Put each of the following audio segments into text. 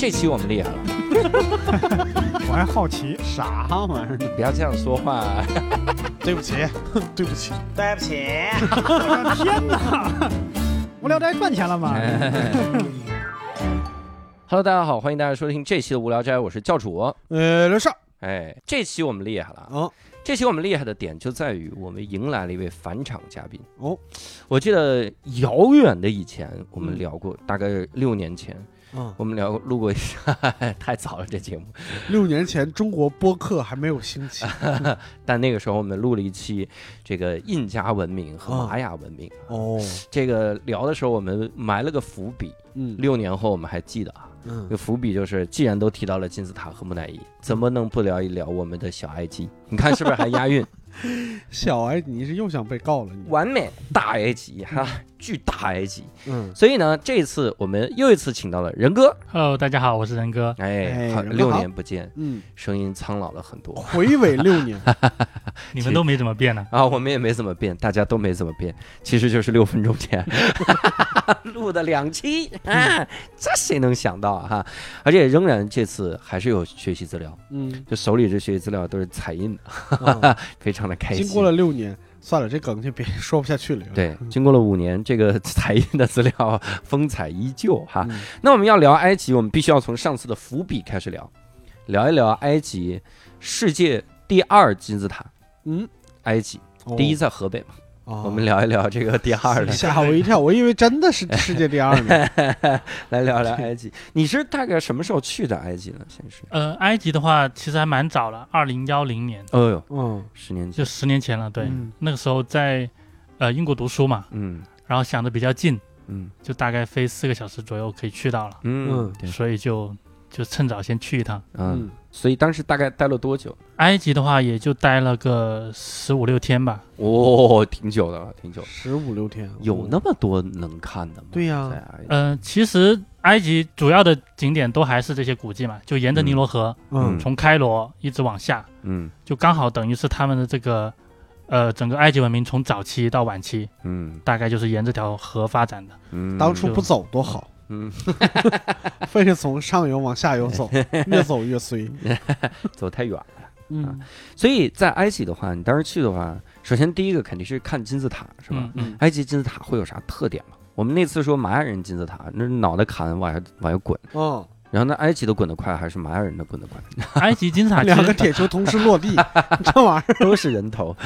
这期我们厉害了，我还好奇，啥玩意儿？不要这样说话。对不起，对不起，对不起，我的天哪！无聊斋赚钱了吗？Hello，大家好，欢迎大家收听这期的无聊斋，我是教主。呃，刘少，哎，这期我们厉害了啊！哦，这期我们厉害的点就在于我们迎来了一位返场嘉宾。哦，我记得遥远的以前我们嗯聊过，大概六年前嗯，我们聊过录过一下，太早了这节目。六年前中国播客还没有兴起，但那个时候我们录了一期这个印加文明和哦玛雅文明。哦，这个聊的时候我们埋了个伏笔，嗯六年后我们还记得啊。这嗯个，伏笔就是，既然都提到了金字塔和木乃伊，怎么能不聊一聊我们的小埃及？你看是不是还押韵？小埃及是又想被告了你，完美大埃及哈，巨大埃及。嗯，所以呢，这次我们又一次请到了仁哥。Hello，大家好，我是仁哥。哎，好，六年不见，嗯，声音苍老了很多回尾六年，你们都没怎么变呢。啊。我们也没怎么变，大家都没怎么变，其实就是六分钟前 录的两期啊，这谁能想到啊？哈，而且仍然这次还是有学习资料，嗯，就手里这学习资料都是彩印的，啊非常的开心。经过了六年，算了，这梗就别 说不下去了。对，经过了五年，这个彩印的资料风采依旧哈。嗯，那我们要聊埃及，我们必须要从上次的伏笔开始聊，聊一聊埃及世界第二金字塔。嗯，埃及哦第一在河北嘛，哦。我们聊一聊这个第二的，吓我一跳，我以为真的是世界第二呢。来聊聊埃及。你是大概什么时候去的埃及呢？先是，呃，埃及的话其实还蛮早了，二零幺零年，哦呦，嗯，十年前。就，十年前了。对，嗯。那个时候在呃英国读书嘛，嗯。然后想的比较近，嗯。就大概飞四个小时左右可以去到了，嗯嗯，所以就就趁早先去一趟。嗯，嗯，所以当时大概待了多久？埃及的话也就待了个十五六天吧。哦，挺久的了，挺久。十五六天，有那么多能看的吗？对呀在埃及，呃，其实埃及主要的景点都还是这些古迹嘛，就沿着尼罗河，嗯从开罗一直往下，嗯就刚好等于是他们的这个呃整个埃及文明从早期到晚期，嗯大概就是沿这条河发展的。嗯，当初不走多好，嗯 非是从上游往下游走，越走越衰。走太远了。嗯所以在埃及的话，你当时去的话，首先第一个肯定是看金字塔，是吧？嗯嗯，埃及金字塔会有啥特点吗？我们那次说玛雅人金字塔，那脑袋砍往下往下滚，哦，然后那埃及的滚得快还是玛雅人的滚得快？埃及金字塔两个铁球同时落地，这玩意儿，都是人头。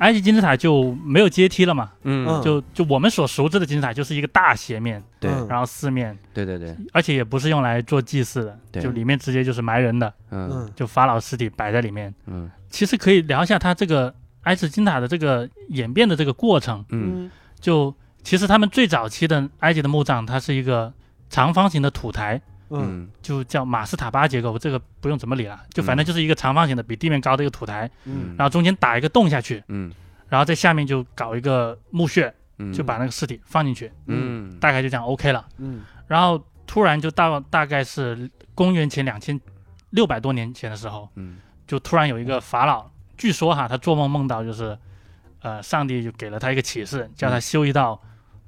埃及金字塔就没有阶梯了嘛，嗯，嗯。就就我们所熟知的金字塔就是一个大斜面，对。嗯。然后四面，对对对，而且也不是用来做祭祀的，对。就里面直接就是埋人的，嗯。嗯就法老尸体摆在里面。嗯。其实可以聊一下它这个埃及金字塔的这个演变的这个过程。嗯。就其实他们最早期的埃及的墓葬，它是一个长方形的土台，嗯。嗯就叫马斯塔巴结构，这个不用怎么理了，就反正就是一个长方形的，比地面高的一个土台，嗯。然后中间打一个洞下去，嗯。然后在下面就搞一个墓穴，嗯，就把那个尸体放进去，嗯。大概就这样 OK 了。嗯。然后突然就到大概是公元前两千六百多年前的时候，嗯。就突然有一个法老，据说哈，他做梦梦到就是，呃，上帝就给了他一个启示，叫他修一道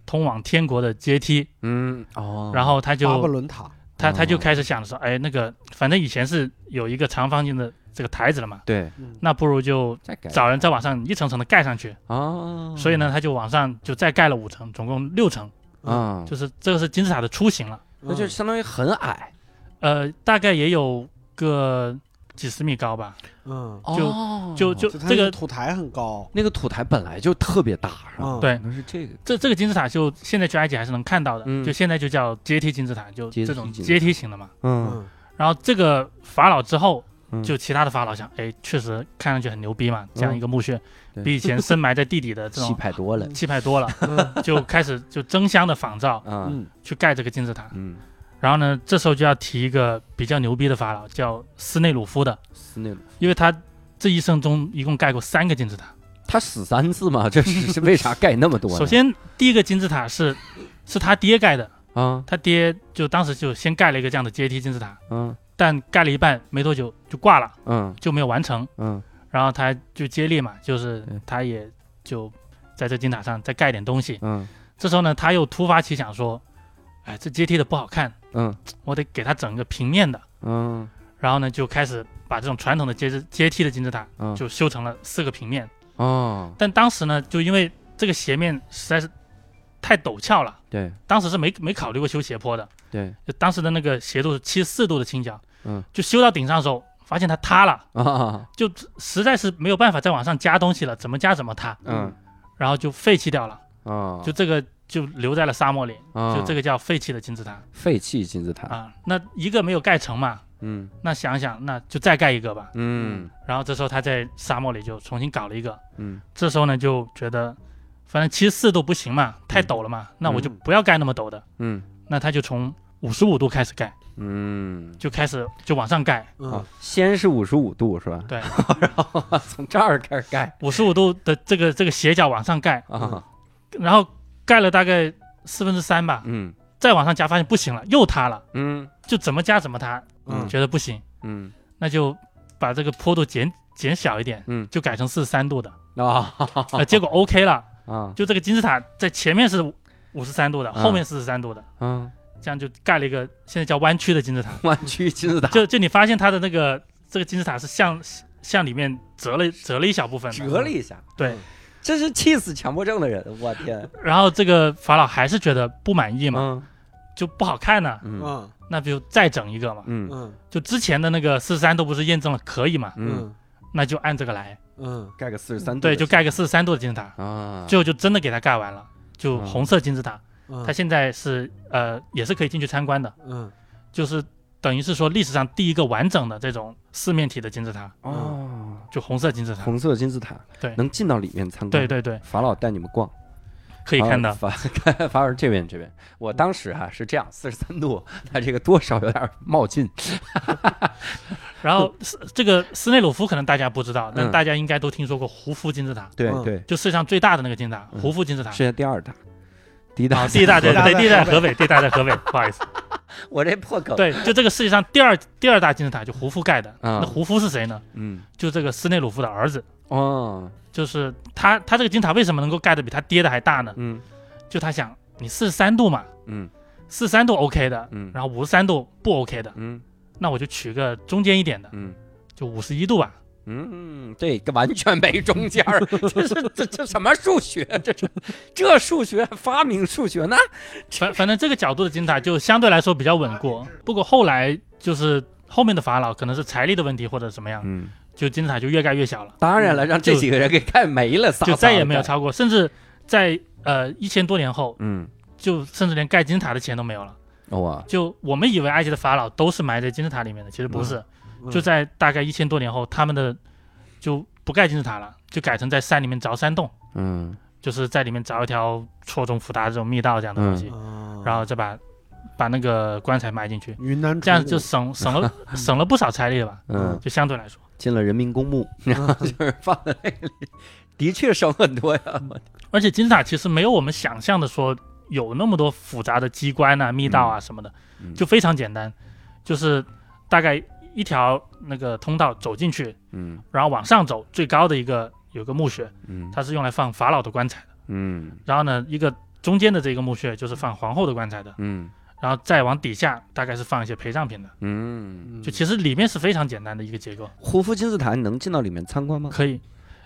通往天国的阶梯，嗯。哦，然后他就伦塔，他他就哦。开始想说，哎，那个反正以前是有一个长方形的这个台子了嘛，对。嗯。那不如就找人再往上一层层的盖上去，啊，所以呢，他就往上就再盖了五层，总共六层，啊，就是这个是金字塔的雏形了，那就相当于很矮，呃，大概也有个几十米高吧，嗯，就哦。就就这个土台很高，那个土台本来就特别大，是吧？嗯。对那是这个，这这个金字塔就现在去埃及还是能看到的，嗯就现在就叫阶梯金字塔，就这种阶梯型的嘛。嗯嗯。然后这个法老之后，嗯就其他的法老想，哎，确实看上去很牛逼嘛，这样一个墓穴，比以前深埋在地底的这种气种派多了气派多了，嗯。就开始就争相的仿造啊，嗯。去盖这个金字塔。嗯，然后呢，这时候就要提一个比较牛逼的法老，叫斯内鲁夫的，斯内鲁，因为他这一生中一共盖过三个金字塔。他死三次嘛，这是是为啥盖那么多呢？首先，第一个金字塔是是他爹盖的，啊，他爹就当时就先盖了一个这样的阶梯金字塔，嗯但盖了一半没多久就挂了，嗯。就没有完成。嗯。然后他就接力嘛，就是他也就在这金字塔上再盖点东西。嗯。这时候呢，他又突发奇想说：“哎，这阶梯的不好看，嗯。我得给它整个平面的。嗯。然后呢，就开始把这种传统的阶阶阶梯的金字塔嗯，就修成了四个平面。哦，但当时呢，就因为这个斜面实在是太陡峭了，对。当时是没没考虑过修斜坡的。对。就当时的那个斜度是七十四度的倾角，嗯，就修到顶上的时候，发现它塌了，啊就实在是没有办法再往上加东西了，怎么加怎么塌，嗯。然后就废弃掉了，啊，就这个就留在了沙漠里，啊。就这个叫废弃的金字塔。废弃金字塔，啊。那一个没有盖成嘛，嗯。那想想那就再盖一个吧。嗯。然后这时候他在沙漠里就重新搞了一个，嗯。这时候呢就觉得，反正七十四度不行嘛，太陡了嘛，那我就嗯不要盖那么陡的，嗯。那他就从五十五度开始盖，嗯，就开始就往上盖，啊嗯，先是五十五度是吧？对，然后从这儿开始盖。五十五度的这个这个斜角往上盖，啊，然后盖了大概四分之三吧，嗯。再往上加发现不行了，又塌了，嗯。就怎么加怎么塌，嗯。觉得不行，嗯。那就把这个坡度减减小一点，嗯。就改成四十三度的，啊。呃，结果 OK 了，啊。就这个金字塔在前面是五十三度的，嗯后面四十三度的，嗯，这样就盖了一个现在叫弯曲的金字塔。弯曲金字塔。就就你发现它的那个这个金字塔是向向里面折了折了一小部分，折了一下，对，这是气死强迫症的人，我天，然后这个法老还是觉得不满意嘛，嗯就不好看呢，嗯嗯那不就再整一个嘛？嗯嗯就之前的那个四十三度不是验证了可以嘛？嗯，嗯那就按这个来，嗯盖个四十三度，对，就盖个四十三度的金字塔，啊，最后就真的给它盖完了，就嗯红色金字塔，嗯，它现在是呃也是可以进去参观的，嗯就是等于是说历史上第一个完整的这种四面体的金字塔，哦，就红色金字塔，红色金字塔，对。能进到里面参观，对，对对，法老带你们逛。可以看到。啊，法看 法尔这边这边，我当时哈、是这样，四十三度，它这个多少有点冒进，然后斯这个斯内鲁夫可能大家不知道，但嗯。大家应该都听说过胡夫金字塔，嗯。对。对，就世界上最大的那个金字塔，嗯。胡夫金字塔。世界第二大，第一大啊，第一大对第一大对，第一大在河北，第一大在河北，不好意思。我这破梗，，对，就这个世界上第二第二大金字塔就胡夫盖的。啊那胡夫是谁呢？嗯，就这个斯内鲁夫的儿子，哦，就是他。他这个金字塔为什么能够盖的比他爹的还大呢？嗯就他想，你四十三度嘛，嗯四十三度 OK 的，嗯然后五十三度不 OK 的，嗯那我就取个中间一点的，嗯就五十一度吧。嗯，这个完全没中间儿，这是这这什么数学？这是这数学发明数学呢？反反正这个角度的金字塔就相对来说比较稳固。不过后来就是后面的法老可能是财力的问题或者怎么样，嗯，就金字塔就越盖越小了，当然了，让这几个人给盖没了，仨就再也没有超过，甚至在呃一千多年后，嗯，就甚至连盖金字塔的钱都没有了。哇，就我们以为埃及的法老都是埋在金字塔里面的，其实不是，嗯就在大概一千多年后，他们的就不盖金字塔了，就改成在山里面凿山洞，嗯。就是在里面凿一条错综复杂这种密道这样的东西，啊然后再把把那个棺材埋进去，云南这样就省省了 省了不少财力了吧？嗯，就相对来说，进了人民公墓，然后就是放在那里，的确省很多呀。而且金字塔其实没有我们想象的说有那么多复杂的机关啊、密道啊什么的，嗯就非常简单，就是大概一条那个通道走进去，嗯。然后往上走，最高的一个有个墓穴，嗯。它是用来放法老的棺材的。嗯。然后呢，一个中间的这个墓穴就是放皇后的棺材的，嗯。然后再往底下大概是放一些陪葬品的。嗯，就其实里面是非常简单的一个结构，胡夫金字塔，能进到里面参观吗？可以。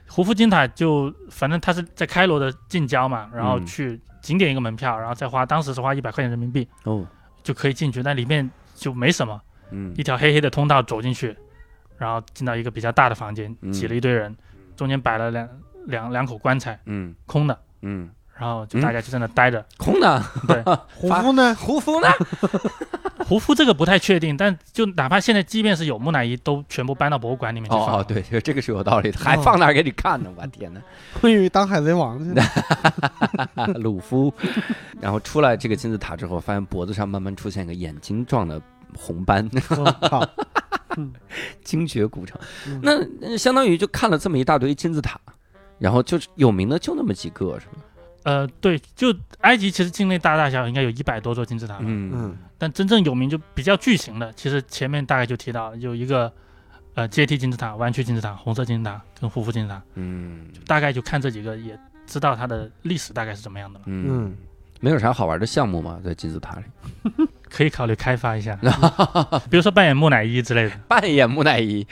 胡夫金塔就反正它是在开罗的近郊嘛，然后嗯去景点一个门票，然后再花当时是花一百块钱人民币哦，就可以进去，但里面就没什么，嗯一条黑黑的通道走进去，然后进到一个比较大的房间，嗯挤了一堆人，中间摆了两两两口棺材，嗯空的，嗯，然后就大家就在那待着。空的。对，胡夫呢？胡夫呢？胡夫这个不太确定，但就哪怕现在即便是有木乃伊，都全部搬到博物馆里面去放。哦哦，对，这个是有道理的，还放那儿给你看呢，我天哪！我以为当海贼王去了。鲁夫，然后出来这个金字塔之后，发现脖子上慢慢出现一个眼睛状的红斑，我靠！精绝古城。嗯那那相当于就看了这么一大堆金字塔，然后就是有名的就那么几个，是吧？呃，对，就埃及其实境内大大小小应该有一百多座金字塔吧，嗯嗯但真正有名就比较巨型的，其实前面大概就提到有一个呃阶梯金字塔、弯曲金字塔、红色金字塔跟胡夫金字塔，嗯大概就看这几个也知道它的历史大概是怎么样的了。嗯，嗯，没有啥好玩的项目吗？在金字塔里？可以考虑开发一下，比如说扮演木乃伊之类的，扮演木乃伊，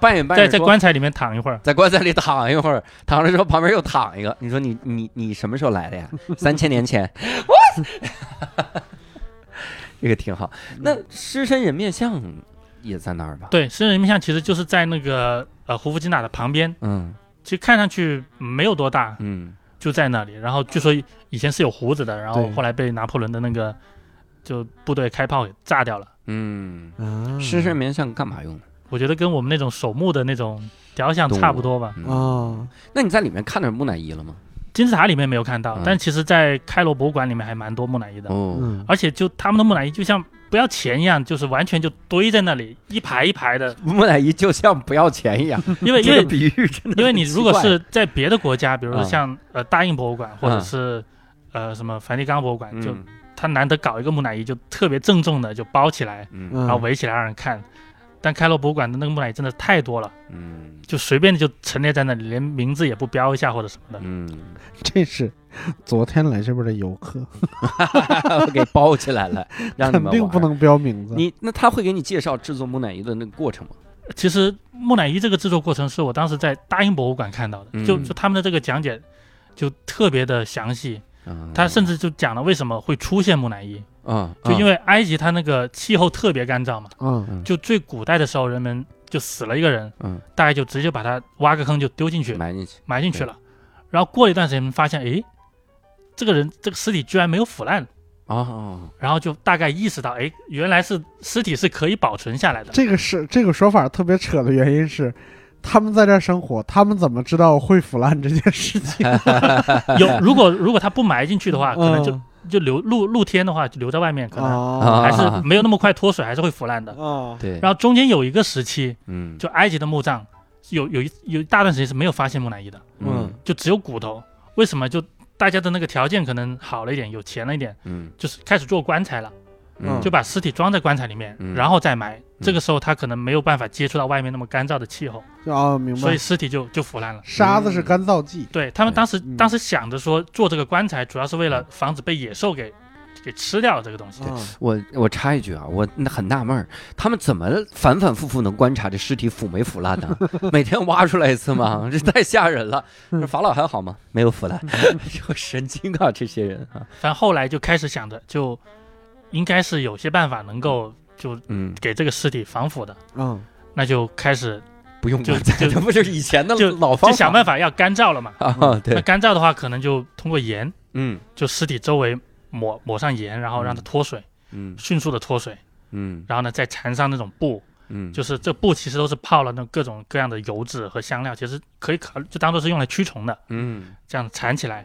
扮演扮在在棺材里面躺一会儿。在棺材里躺一会儿，躺了之后旁边又躺一个，你说你你你什么时候来的呀？三千年前，我 这个挺好。那狮身人面像也在那儿吧？对，狮身人面像其实就是在那个呃胡夫金娜的旁边，嗯。其实看上去没有多大，嗯。就在那里。然后据说以前是有胡子的，然后后来被拿破仑的那个就部队开炮给炸掉了。嗯，啊。狮身人面像干嘛用？的？我觉得跟我们那种守墓的那种雕像差不多吧。嗯，啊，那你在里面看到木乃伊了吗？金字塔里面没有看到，嗯。但其实在开罗博物馆里面还蛮多木乃伊的，哦，嗯，而且就他们的木乃伊就像不要钱一样，就是完全就堆在那里，一排一排的。木乃伊就像不要钱一样，因为因为比喻真的因为你如果是在别的国家，比如说嗯。像呃大英博物馆或者嗯。是呃什么梵蒂冈博物馆，就嗯他难得搞一个木乃伊，就特别郑重的就包起来，然后围起来让人看。但开罗博物馆的那个木乃伊真的太多了，嗯就随便的就陈列在那里，连名字也不标一下或者什么的。嗯，这是昨天来这边的游客，给包起来了，让你肯定不能标名字。你那他会给你介绍制作木乃伊的那个过程吗？其实木乃伊这个制作过程是我当时在大英博物馆看到的，嗯就就他们的这个讲解就特别的详细，嗯他甚至就讲了为什么会出现木乃伊，嗯，就因为为埃及它那个气候特别干燥嘛，嗯。就最古代的时候人们就死了一个人，嗯。大概就直接把他挖个坑就丢进去埋进去，埋进去了，然后过了一段时间发现，诶，这个人这个尸体居然没有腐烂，哦，然后就大概意识到，诶，原来是尸体是可以保存下来的。这个是这个说法特别扯的原因是，他们在这儿生活，他们怎么知道会腐烂这件事情？有如果如果他不埋进去的话，可能就嗯就留露露天的话，就留在外面，可能啊还是没有那么快脱水，还是会腐烂的。然后中间有一个时期，嗯就埃及的墓葬有有一有一大段时间是没有发现木乃伊的，嗯就只有骨头。为什么？就大家的那个条件可能好了一点，有钱了一点，嗯就是开始做棺材了，嗯，就把尸体装在棺材里面，嗯然后再埋。这个时候他可能没有办法接触到外面那么干燥的气候，就啊，明白所以。尸体就就腐烂了。沙子是干燥剂，对他们当时嗯当时想着说做这个棺材，主要是为了防止被野兽给给吃掉这个东西。啊我我插一句啊，我很纳闷儿，他们怎么反反复复能观察这尸体腐没腐烂呢？每天挖出来一次吗？这 太吓人了。法老还好吗？没有腐烂，就神经啊，这些人啊，反正后来就开始想着，就应该是有些办法能够就嗯，给这个尸体防腐的，嗯。那就开始不用就棺材，就这不就是以前的就老方法就想办法要干燥了嘛。啊？那对，干燥的话，可能就通过盐，嗯。就尸体周围抹抹上盐，然后让它脱水，嗯。迅速的脱水，嗯。然后呢再缠上那种布，嗯，就是这布其实都是泡了那种各种各样的油脂和香料，其实可以考虑就当做是用来驱虫的，嗯。这样缠起来，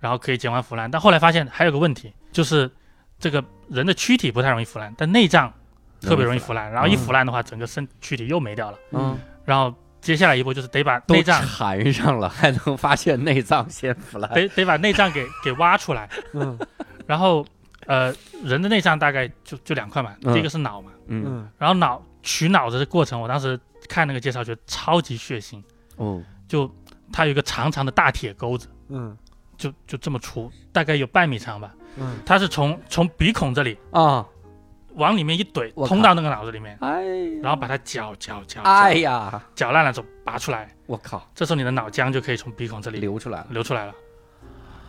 然后可以减缓腐烂。但后来发现还有个问题，就是这个人的躯体不太容易腐烂，但内脏特别容易腐烂，然后一腐烂的话，整个身躯体又没掉了。嗯，然后接下来一步就是得把内脏缠上了，还能发现内脏先腐烂，得得把内脏给 给挖出来，嗯。然后呃人的内脏大概就就两块嘛，嗯。第一个是脑嘛，嗯。嗯然后脑取脑子的过程，我当时看那个介绍觉得超级血腥，哦，就它有一个长长的大铁钩子，嗯。就就这么粗，大概有半米长吧，嗯。它是从从鼻孔这里啊，往里面一怼，我靠。通到那个脑子里面，哎，然后把它搅搅搅，哎搅呀，搅烂了之后拔出来，我靠，这时候你的脑浆就可以从鼻孔这里流出来了，流出来了，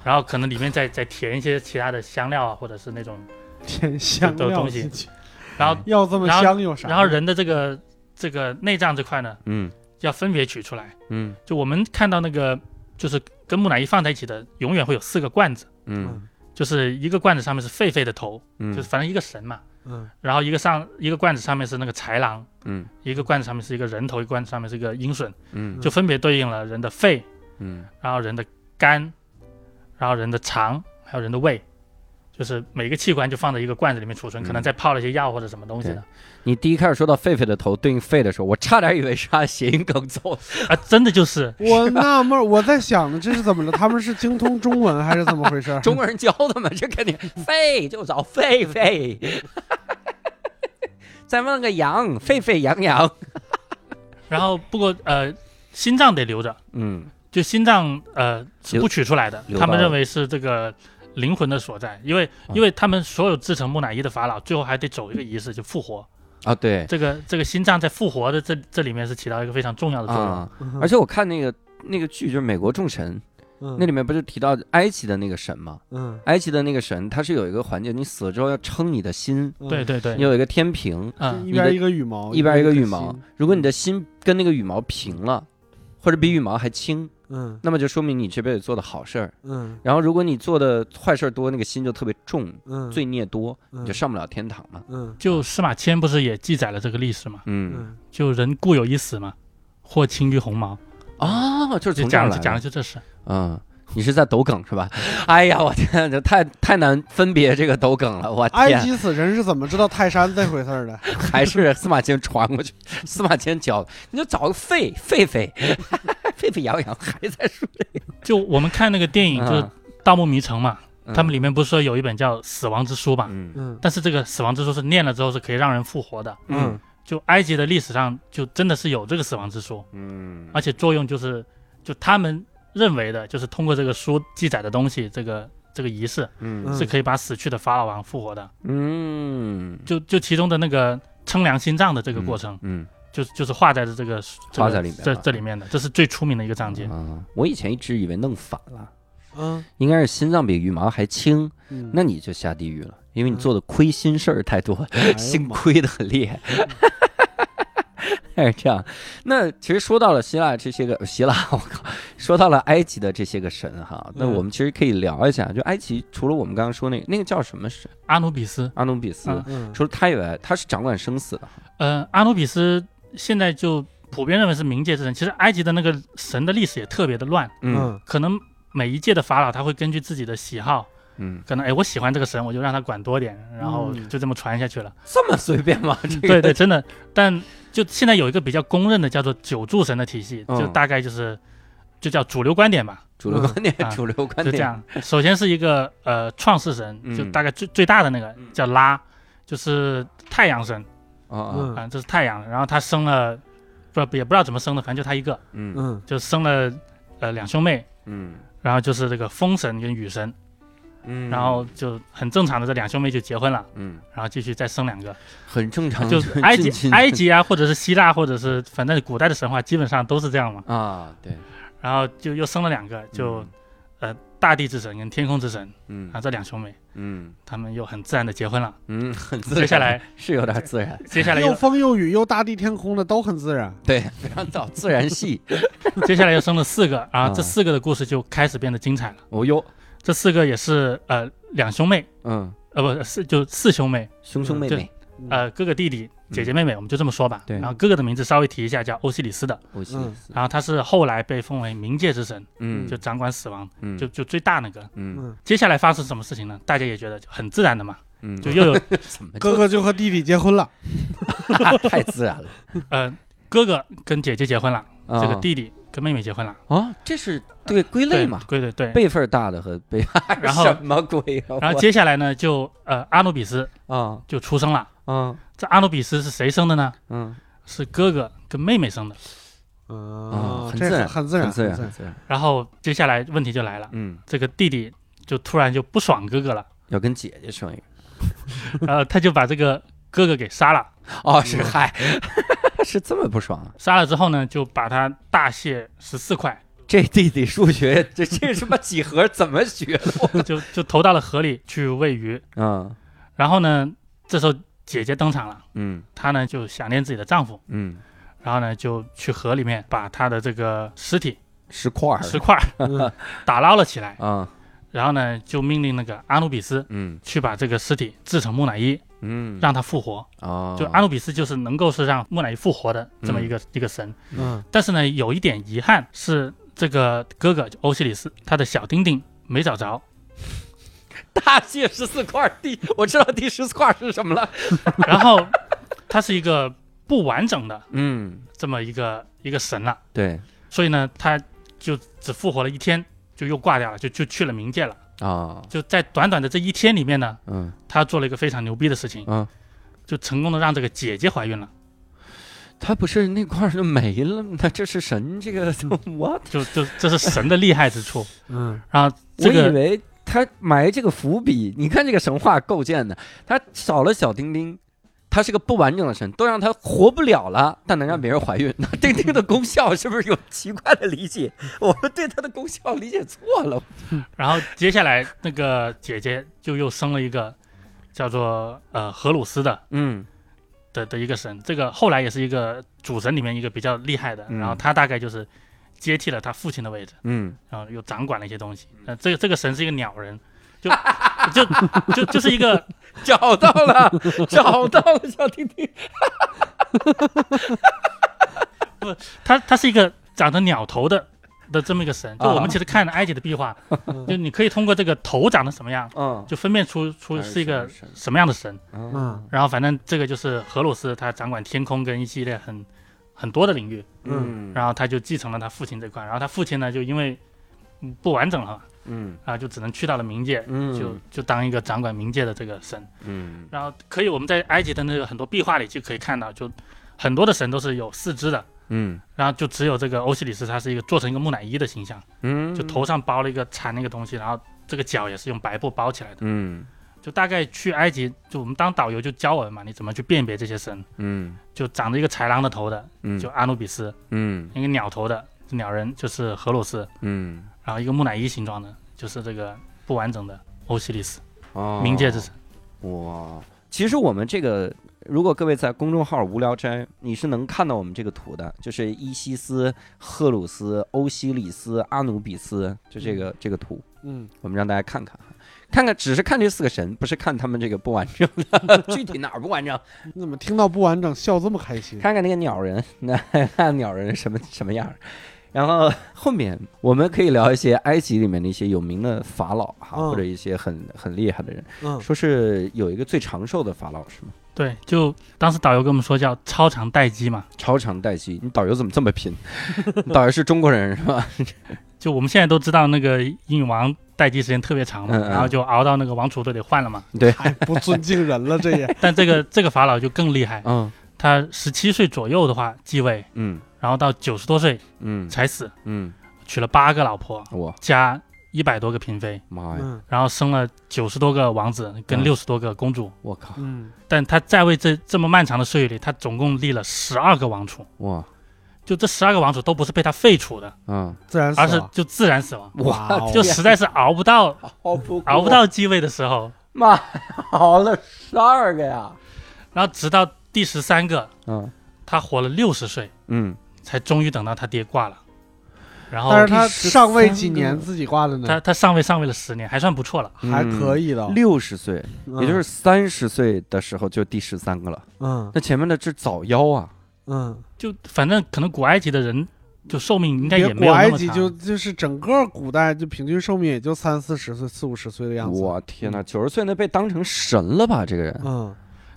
然后可能里面再再填一些其他的香料啊，或者是那种，添香料都有东西。进去，然后要这么然后香有啥？然后人的这个这个内脏这块呢，嗯。要分别取出来。嗯。就我们看到那个就是跟木乃伊放在一起的，永远会有四个罐子，嗯就是一个罐子上面是狒狒的头，嗯，就是反正一个神嘛，嗯。然后一个上一个罐子上面是那个豺狼，嗯。一个罐子上面是一个人头，一个罐子上面是一个鹰隼，嗯。就分别对应了人的肺，嗯。然后人的肝，然后人的肠，还有人的胃。就是每个器官就放在一个罐子里面储存，可能嗯再泡了一些药或者什么东西的你第一开始说到狒狒的头对应肺的时候，我差点以为是按谐音梗走。啊，真的就是我纳闷儿，我在想，这是怎么了？他们是精通中文还是怎么回事？中国人教的嘛，这肯定肺就找狒狒。再问个羊，沸沸扬扬。然后不过呃，心脏得留着，嗯就心脏呃是不取出来的留，他们认为是这个灵魂的所在，因为啊因为他们所有制成木乃伊的法老，最后还得走一个仪式，就复活。啊，对。这个这个心脏在复活的这这里面是起到一个非常重要的作用。啊，而且我看那个那个剧就是《美国众神》，那那里面不是提到埃及的那个神吗？嗯，埃及的那个神，它是有一个环节，你死了之后要称你的心，对对对。你，有一个天平，嗯。一边一个羽毛，一边一个羽毛。如果你的心跟那个羽毛平了，或者比羽毛还轻，嗯那么就说明你这辈子做的好事儿。嗯然后如果你做的坏事儿多，那个心就特别重，嗯，罪孽多，嗯你就上不了天堂了。嗯就司马迁不是也记载了这个历史嘛？嗯，嗯就人固有一死嘛，或轻于鸿毛，啊，就是就讲。讲的就这事。嗯，你是在抖梗是吧？哎呀，我天，这太太难分别这个抖梗了，我天，埃及死人是怎么知道泰山这回事儿的？还是司马迁传过去，司马迁教的，你就找个狒狒狒，沸沸扬扬还在说这个，就我们看那个电影，就是《嗯盗墓迷城》嘛，嗯他们里面不是说有一本叫《死亡之书》嘛？嗯嗯但是这个死亡之书是念了之后是可以让人复活的。嗯就埃及的历史上就真的是有这个死亡之书，嗯而且作用就是，就他们认为的，就是通过这个书记载的东西，这个这个仪式嗯。是可以把死去的法老王复活的。嗯，就就其中的那个称量心脏的这个过程，嗯就是就是画在这个这个画在里面这这里面的，这是最出名的一个章节。啊，我以前一直以为弄反了，嗯。应该是心脏比羽毛还轻，嗯，那你就下地狱了，因为你做的亏心事儿太多，心亏的很厉害。是这样，那其实说到了希腊这些个希腊，我靠，说到了埃及的这些个神哈，那嗯我们其实可以聊一下，就埃及除了我们刚刚说那个那个叫什么神，阿努比斯，阿努比斯，除了他以外，他是掌管生死的，呃，阿努比斯现在就普遍认为是冥界之神。其实埃及的那个神的历史也特别的乱，嗯嗯可能每一届的法老他会根据自己的喜好，嗯，可能哎我喜欢这个神，我就让他管多点，然后嗯。就这么传下去了。这么随便吗？这个。对对，真的。但就现在有一个比较公认的叫做九柱神的体系，嗯。就大概就是就叫主流观点吧，主流观点，啊主流观点，就这样。首先是一个呃创世神，嗯。就大概最最大的那个嗯。叫拉，就是太阳神。啊啊，嗯。啊，这是太阳。然后他生了，不也不知道怎么生的，反正就他一个，嗯。嗯。就生了呃两兄妹，嗯。然后就是这个风神跟雨神，嗯，然后就很正常的这两兄妹就结婚了，嗯，然后继续再生两个，很正常，就埃及埃及啊，或者是希腊，或者是反正古代的神话基本上都是这样嘛。啊，对，然后就又生了两个，就、呃大地之神跟天空之神嗯。啊这两兄妹，嗯。他们又很自然的结婚了。嗯，很自然，接下来是有点自然，接下来又风又雨又大地天空的都很自然。对，非常早，自然系。接下来又生了四个，然后啊。这四个的故事就开始变得精彩了。哦哟，这四个也是呃两兄妹，嗯，呃不是就四兄妹，兄兄妹妹，呃哥哥弟弟姐姐妹妹，我们就这么说吧。对。然后哥哥的名字稍微提一下，叫欧西里斯的，欧西嗯里斯，然后他是后来被封为冥界之神，嗯，就掌管死亡，嗯。就就最大那个。嗯。嗯，接下来发生什么事情呢？大家也觉得很自然的嘛，嗯，就又有 哥哥就和弟弟结婚了。就 太自然了，嗯哥哥跟姐姐结婚了，啊。这个弟弟跟妹妹结婚了，啊，这是对归类嘛，对对对。辈分大的和辈，然后什么鬼啊？然后接下来呢，就呃阿努比斯我啊就出生了。啊这阿努比斯是谁生的呢？嗯是哥哥跟妹妹生的。嗯很自然很自然，很自然，很很自然，然后接下来问题就来了，嗯，这个弟弟就突然就不爽哥哥了，要跟姐姐生一个，然后他就把这个哥哥给杀了。哦，是嗨，是这么不爽啊？杀了之后呢，就把他大卸十四块，这弟弟数学这这什么几何怎么学的？就就投到了河里去喂鱼。嗯然后呢，这时候姐姐登场了，嗯她呢就想念自己的丈夫，嗯，然后呢就去河里面把他的这个尸体石块石块打捞了起来，嗯，然后呢就命令那个阿努比斯嗯去把这个尸体制成木乃伊，嗯，让他复活。哦，就阿努比斯就是能够是让木乃伊复活的这么一个、一个神。嗯但是呢，有一点遗憾是这个哥哥就欧西里斯他的小丁丁没找着，大卸十四块地，我知道第十四块是什么了。然后他是一个不完整的嗯，这么一个一个神了，对所以呢，他就只复活了一天，就又挂掉了，就就去了冥界了。啊，就在短短的这一天里面呢，嗯他做了一个非常牛逼的事情，嗯，就成功的让这个姐姐怀孕了。他不是那块儿就没了吗？那这是神这个 我就就这是神的厉害之处。嗯然后这个我以为他埋这个伏笔，你看这个神话构建的，他少了小丁丁。他是个不完整的神，都让他活不了了，但能让别人怀孕。那丁丁的功效是不是有奇怪的理解？我们对它的功效理解错了。然后接下来那个姐姐就又生了一个叫做呃荷鲁斯的嗯的的一个神，这个后来也是一个主神里面一个比较厉害的，嗯然后他大概就是接替了他父亲的位置，嗯然后又掌管了一些东西。呃，这个这个神是一个鸟人，就就就就是一个 找到了，找到了小丁丁。他他是一个长着鸟头的的这么一个神。就啊我们其实看埃及的壁画，就你可以通过这个头长得什么样，嗯，就分辨出出是一个什么样的神。嗯嗯然后反正这个就是荷鲁斯，他掌管天空跟一系列很很多的领域，嗯然后他就继承了他父亲这块，然后他父亲呢就因为嗯不完整了嘛，嗯。然后就只能去到了冥界，嗯。就就当一个掌管冥界的这个神。嗯。然后可以我们在埃及的那个很多壁画里就可以看到，就很多的神都是有四肢的，嗯。然后就只有这个欧西里斯，他是一个做成一个木乃伊的形象，嗯，就头上包了一个缠那个东西，然后这个脚也是用白布包起来的。嗯。就大概去埃及，就我们当导游就教我们嘛，你怎么去辨别这些神。嗯。就长着一个豺狼的头的，嗯。就阿努比斯；嗯。一个鸟头的鸟人就是荷鲁斯，嗯然后一个木乃伊形状的，就是这个不完整的欧西里斯，哦，冥界之神。哇，其实我们这个，如果各位在公众号“无聊斋”，你是能看到我们这个图的，就是伊西斯、赫鲁斯、欧西里斯、阿努比斯，就这个这个图，嗯，我们让大家看看，看看，只是看这四个神，不是看他们这个不完整的，具体哪儿不完整，你怎么听到不完整笑这么开心？看看那个鸟人，那 看鸟人什么什么样儿。然后 后面我们可以聊一些埃及里面的一些有名的法老哈，嗯或者一些很很厉害的人，嗯说是有一个最长寿的法老是吗？对，就当时导游跟我们说叫超长待机嘛，超长待机，你导游怎么这么拼？你导游是中国人是吧？就我们现在都知道那个英语王待机时间特别长嘛，嗯嗯然后就熬到那个王储都得换了嘛。对，太不尊敬人了，这也。但这个这个法老就更厉害，嗯他十七岁左右的话继位，嗯然后到九十多岁嗯。才死，嗯，娶了八个老婆，哇。加一百多个嫔妃，妈呀，嗯。然后生了九十多个王子跟嗯。六十多个公主。我靠，嗯，但他在位这这么漫长的岁月里，他总共立了十二个王储，哇，就这十二个王储都不是被他废除的，嗯，自然死了。而是就自然死亡，哇。哦，就实在是熬不到 熬不熬不，到继位的时候，妈，熬了十二个呀，然后直到第十三个，嗯。他活了六十岁，嗯，才终于等到他爹挂了。然后但是他上位几年自己挂的呢，他他上位上位了十年，还算不错了。还可以的，六十岁，嗯也就是三十岁的时候就第十三个了，嗯那前面的这早夭啊，嗯，就反正可能古埃及的人就寿命应该也别古埃。及就就是整个古代就平均寿命也就三四十岁、四五十岁的样子。我天哪，九十岁那被当成神了吧？这个人，嗯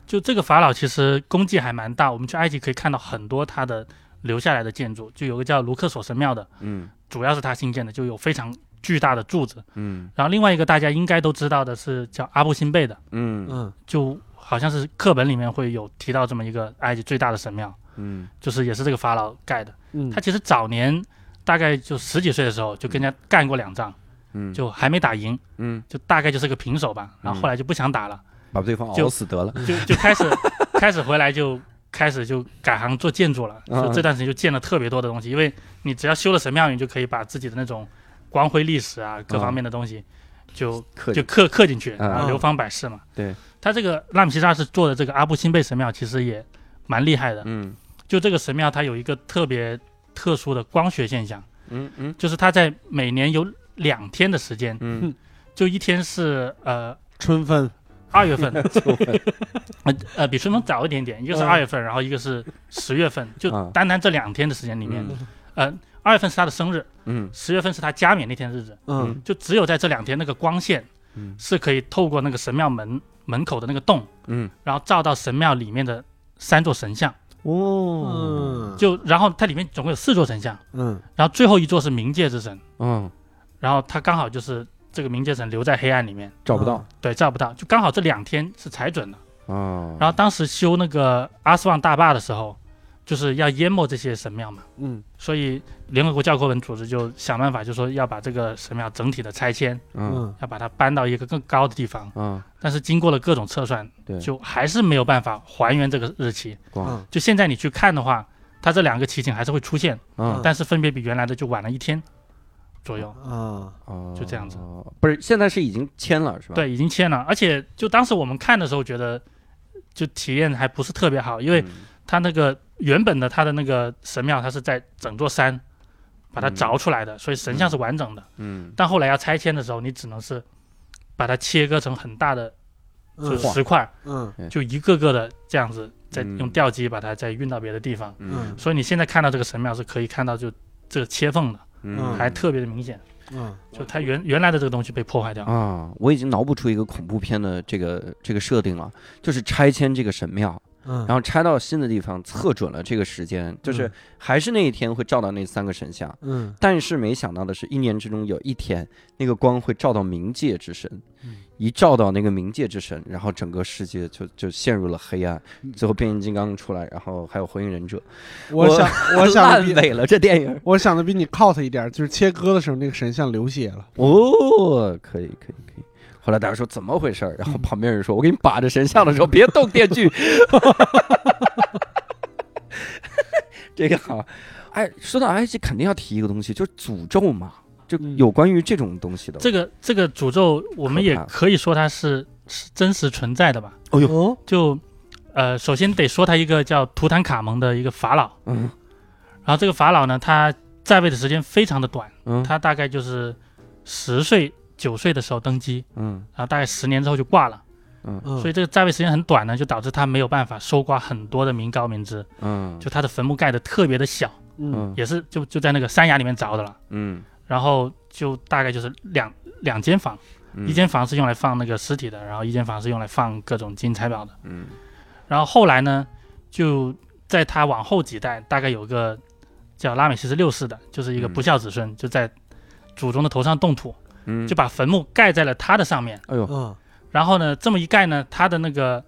就这个法老其实功绩还蛮大，我们去埃及可以看到很多他的留下来的建筑，就有个叫卢克索神庙的，嗯。主要是他新建的，就有非常巨大的柱子。嗯。然后另外一个大家应该都知道的是叫阿布辛贝的，嗯。嗯。就好像是课本里面会有提到这么一个埃及最大的神庙，嗯。就是也是这个法老盖的。嗯，他其实早年大概就十几岁的时候就跟人家干过两仗，嗯，就还没打赢，嗯，就大概就是个平手吧。然后后来就不想打了，把对方就熬死得了，就就开始开始回来就开始就改行做建筑了。嗯就这段时间就建了特别多的东西，因为你只要修了神庙，你就可以把自己的那种光辉历史啊各方面的东西就就刻刻进去，嗯然后流芳百世嘛。对，他这个拉姆西沙是做的这个阿布辛贝神庙，其实也蛮厉害的。嗯。就这个神庙，它有一个特别特殊的光学现象，嗯嗯。就是它在每年有两天的时间，嗯，就一天是呃春分，二月份，呃呃比春风早一点点，一个是嗯。二月份，然后一个是十月份，就嗯。单单这两天的时间里面，嗯。呃二月份是他的生日，嗯。十月份是他加冕那天日子，嗯。就只有在这两天那个光线嗯。是可以透过那个神庙门门口的那个洞，嗯。然后照到神庙里面的三座神像，哦，嗯，就然后它里面总共有四座神像，嗯。然后最后一座是冥界之神，嗯，然后它刚好就是这个冥界神留在黑暗里面，找不到。对，找不到，就刚好这两天是踩准的。啊，然后当时修那个阿斯旺大坝的时候，就是要淹没这些神庙嘛。嗯。所以联合国教科文组织就想办法，就说要把这个神庙整体的拆迁，嗯。嗯。要把它搬到一个更高的地方。嗯，但是经过了各种测算，对，就还是没有办法还原这个日期。嗯。就现在你去看的话，它这两个奇景还是会出现，嗯。但是分别比原来的就晚了一天左右。啊。哦就这样子，不是现在是已经签了是吧？对，已经签了，而且就当时我们看的时候，觉得就体验还不是特别好，因为嗯。它那个原本的它的那个神庙，它是在整座山把它嗯凿出来的，所以神像是完整的。嗯。但后来要拆迁的时候，你只能是把它切割成很大的就嗯。是石块，嗯。就一个个的这样子，再嗯用吊机把它再运到别的地方。嗯。所以你现在看到这个神庙是可以看到就这个切缝的，嗯，还特别的明显，嗯。就它原原来的这个东西被破坏掉。啊，我已经脑补出一个恐怖片的这个这个设定了，就是拆迁这个神庙，嗯，然后拆到新的地方，测准了这个时间，就是还是那一天会照到那三个神像。嗯。但是没想到的是，一年之中有一天，那个光会照到冥界之神。嗯，一照到那个冥界之神，然后整个世界就就陷入了黑暗。最后变形金刚出来，然后还有火影忍者，我想我想的比烂尾了这电影。我想的比你 cos 一点，就是切割的时候那个神像流血了。哦，可以可以可以。后来大家说怎么回事儿？然后旁边人说：“我给你把着神像的时候别动电锯。”这个好。哎，说到埃及，肯定要提一个东西，就是诅咒嘛，就嗯。有关于这种东西的。这个这个诅咒，我们也可以说它是是真实存在的吧？哦呦，哦，就呃，首先得说他一个叫图坦卡蒙的一个法老，嗯然后这个法老呢，他在位的时间非常的短，嗯他大概就是十岁九岁的时候登基，嗯然后大概十年之后就挂了，嗯嗯，所以这个在位时间很短呢，就导致他没有办法收刮很多的民膏民脂，嗯，就他的坟墓盖的特别的小，嗯。嗯。也是就就在那个山崖里面凿的了，嗯然后就大概就是两两间房，嗯。一间房是用来放那个尸体的，然后一间房是用来放各种金银财宝的。嗯。然后后来呢，就在他往后几代，大概有个叫拉美西斯六世的，就是一个嗯不孝子孙，就在祖宗的头上动土，嗯，就把坟墓盖在了他的上面。哎呦。嗯。然后呢，这么一盖呢，他的那个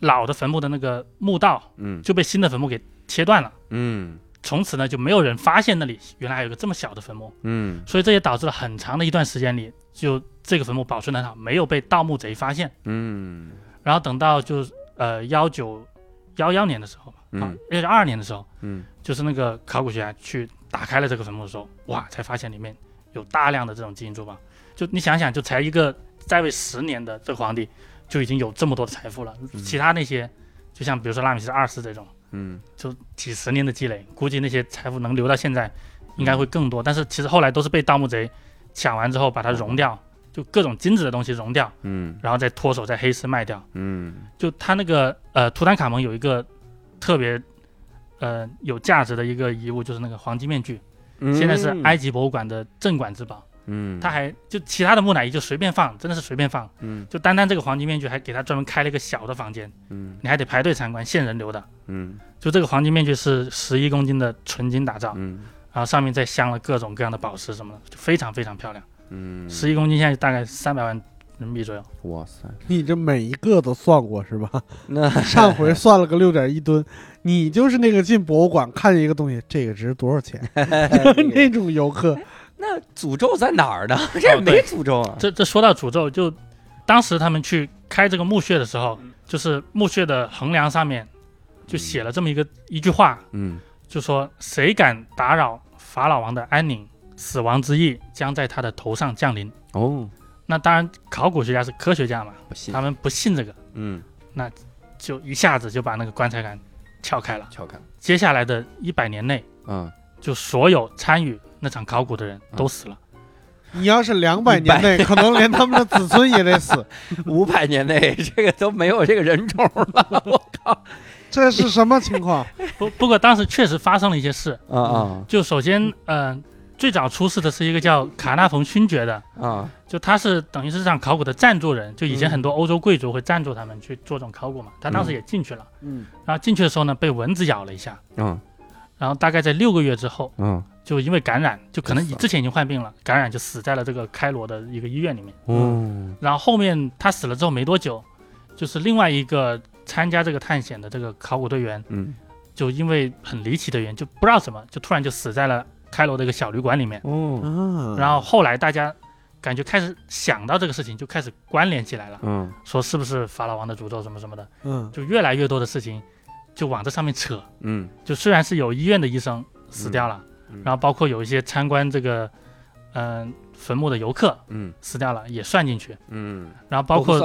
老的坟墓的那个墓道嗯。就被新的坟墓给切断了。嗯从此呢，就没有人发现那里原来还有个这么小的坟墓，嗯所以这也导致了很长的一段时间里，就这个坟墓保存得很好，没有被盗墓贼发现。嗯然后等到就呃幺九幺幺年的时候吧，啊嗯，幺九二年的时候，嗯就是那个考古学家去打开了这个坟墓的时候，哇，才发现里面有大量的这种金银珠宝。就你想想，就才一个在位十年的这个皇帝，就已经有这么多的财富了。嗯其他那些，就像比如说拉米西斯二世这种，嗯就几十年的积累，估计那些财富能留到现在，应该会更多。但是其实后来都是被盗墓贼抢完之后把它熔掉，就各种金子的东西熔掉，嗯然后再脱手在黑市卖掉。嗯就他那个呃，图坦卡蒙有一个特别呃有价值的一个遗物，就是那个黄金面具，嗯，现在是埃及博物馆的镇馆之宝。嗯，他还就其他的木乃伊就随便放，真的是随便放。嗯就单单这个黄金面具，还给他专门开了一个小的房间，嗯你还得排队参观，限人流的。嗯就这个黄金面具是十一公斤的纯金打造，嗯然后上面再镶了各种各样的宝石什么的，就非常非常漂亮。嗯，十一公斤现在大概三百万人民币左右。哇塞，你这每一个都算过是吧？那上回算了个六点一吨，你就是那个进博物馆看见一个东西，这个值多少钱？那种游客，那诅咒在哪儿呢？这没诅咒啊。这这说到诅咒，就当时他们去开这个墓穴的时候，就是墓穴的横梁上面就写了这么一个一句话，嗯就说谁敢打扰法老王的安宁，死亡之翼将在他的头上降临。哦，那当然，考古学家是科学家嘛，不信他，们不信这个，嗯，那就一下子就把那个棺材杆撬开了。撬开，接下来的一百年内，嗯，就所有参与那场考古的人都死了。你要是两百年内，可能连他们的子孙也得死。五百年内这个都没有这个人种了，我靠！这是什么情况？不不过当时确实发生了一些事，啊啊就首先，嗯、最早出事的是一个叫卡纳冯勋爵的，啊！就他是等于是这场考古的赞助人，就以前嗯很多欧洲贵族会赞助他们去做这种考古嘛，他当时也进去了，嗯然后进去的时候呢，被蚊子咬了一下，嗯然后大概在六个月之后，嗯就因为感染，就可能就死了之前已经患病了，感染就死在了这个开罗的一个医院里面。嗯。然后后面他死了之后没多久，就是另外一个参加这个探险的这个考古队员，嗯。就因为很离奇的原因，就不知道什么，就突然就死在了开罗的一个小旅馆里面。哦，啊，然后后来大家感觉开始想到这个事情，就开始关联起来了，嗯。说是不是法老王的诅咒什么什么的，嗯。就越来越多的事情就往这上面扯。嗯。就虽然是有医院的医生死掉了，嗯然后包括有一些参观这个嗯、坟墓的游客嗯。死掉了也算进去，嗯，然后包括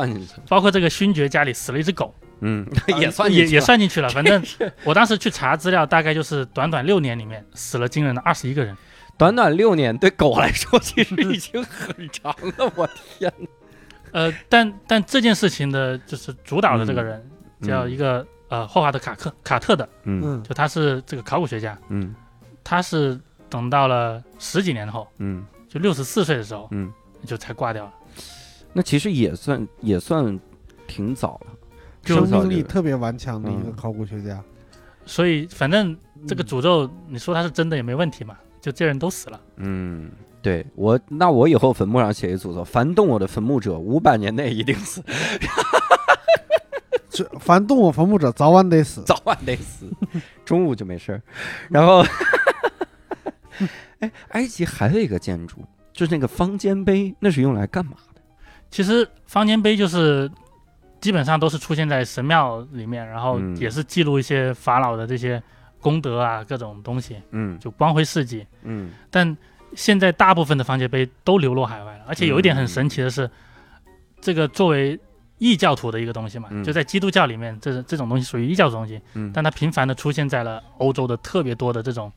包括这个勋爵家里死了一只狗，嗯，也算也也算进去了。反正 我当时去查资料，大概就是短短六年里面死了惊人的二十一个人。短短六年，对狗来说其实已经很长了。我天哪，呃，但但这件事情的就是主导的这个人、叫嗯一个呃霍华德卡克卡特的，嗯嗯。就他是这个考古学家，嗯他是等到了十几年后，嗯就六十四岁的时候嗯，就才挂掉了。那其实也算也算挺早了，生命力特别顽强的一个嗯考古学家。所以反正这个嗯诅咒，你说他是真的也没问题嘛，就这人都死了。嗯。对我，那我以后坟墓上写一诅咒：凡动我的坟墓者，五百年内一定死，这凡动我坟墓者，早晚得死。早晚得死，中午就没事儿。然后，哎，埃及还有一个建筑，就是那个方尖碑，那是用来干嘛的？其实方尖碑就是基本上都是出现在神庙里面，然后嗯。也是记录一些法老的这些功德啊，各种东西，嗯。就光辉事迹。嗯。但现在大部分的方尖碑都流落海外了，而且有一点很嗯。神奇的是，这个作为异教徒的一个东西嘛，嗯。就在基督教里面，这这种东西属于异教徒东西，嗯。但它频繁的出现在了欧洲的特别多的这种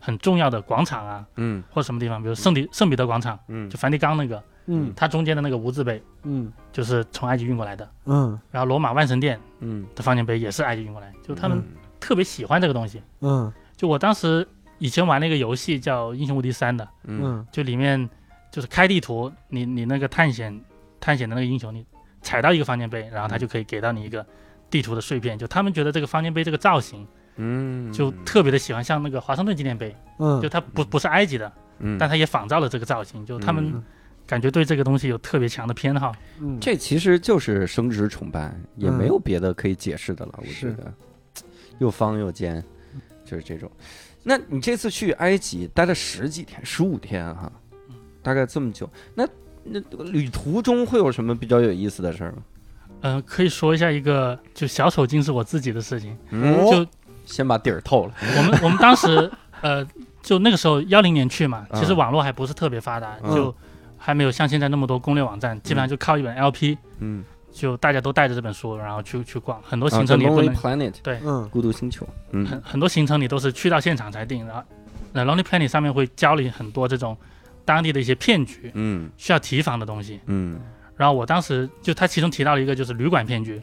很重要的广场啊，嗯。或什么地方，比如圣彼圣彼得广场，嗯。就梵蒂冈那个，嗯。它中间的那个无字碑嗯。就是从埃及运过来的，嗯。然后罗马万神殿嗯，的方尖碑也是埃及运过来，就他们嗯。特别喜欢这个东西。嗯。就我当时以前玩那个游戏叫《英雄无敌三》的，嗯。嗯。就里面就是开地图，你你那个探险探险的那个英雄，你踩到一个方尖碑，然后他就可以给到你一个地图的碎片。就他们觉得这个方尖碑这个造型嗯，就特别的喜欢，像那个华盛顿纪念碑，嗯，就它不不是埃及的，嗯，但它也仿造了这个造型，就他们嗯感觉对这个东西有特别强的偏好。嗯这其实就是生殖崇拜，也没有别的可以解释的了。我觉得又方又尖，就是这种。那你这次去埃及待了十几天，十五天哈，大概这么久。那那旅途中会有什么比较有意思的事儿吗？嗯、可以说一下一个就小丑竟是我自己的事情。嗯，先把底儿透了。我们我们 当时呃，就那个时候幺零年去嘛，其实嗯。网络还不是特别发达，嗯。就还没有像现在那么多攻略网站，基本上就靠一本 LP，嗯，就大家都带着这本书，然后去去逛，很多啊行程你叫不能，Planet 嗯。孤独星球。嗯。很很多行程你都是去到现场才定，然后那 Lonely Planet 上面会教你很多这种当地的一些骗局，嗯。需要提防的东西。嗯。然后我当时就他其中提到了一个就是旅馆骗局，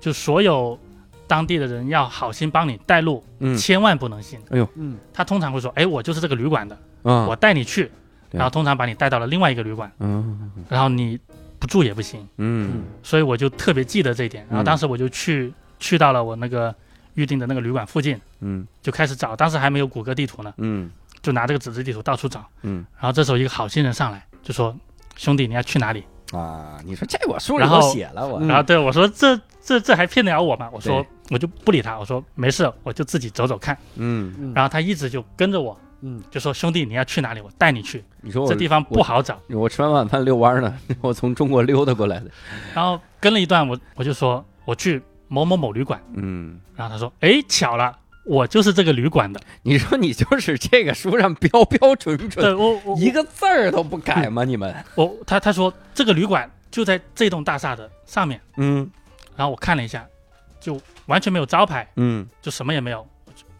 就所有当地的人要好心帮你带路，嗯。千万不能信。哎呦。嗯。他通常会说，哎，我就是这个旅馆的，嗯，我带你去，然后通常把你带到了另外一个旅馆，嗯。然后你不住也不行，嗯。所以我就特别记得这一点。然后当时我就去去到了我那个预定的那个旅馆附近，嗯。就开始找，当时还没有谷歌地图呢，嗯。就拿这个纸质地图到处找。嗯。然后这时候一个好心人上来就说：“兄弟，你要去哪里？啊，你说这我书里然后都写了，我。嗯然后对我说：“这这这还骗得了我吗？”我说对：“我就不理他，我说没事，我就自己走走看。嗯，嗯”然后他一直就跟着我，嗯就说：“兄弟，你要去哪里？我带你去。你说我这地方不好找。我吃完晚饭遛弯儿呢，我从中国溜达过来的。”然后跟了一段，我我就说：“我去某某某旅馆。嗯，”然后他说：“哎，巧了，我就是这个旅馆的。你说你就是这个书上标标准对准，我我一个字儿都不改吗？你们？我他他说这个旅馆就在这栋大厦的上面。嗯然后我看了一下，就完全没有招牌，嗯。就什么也没有，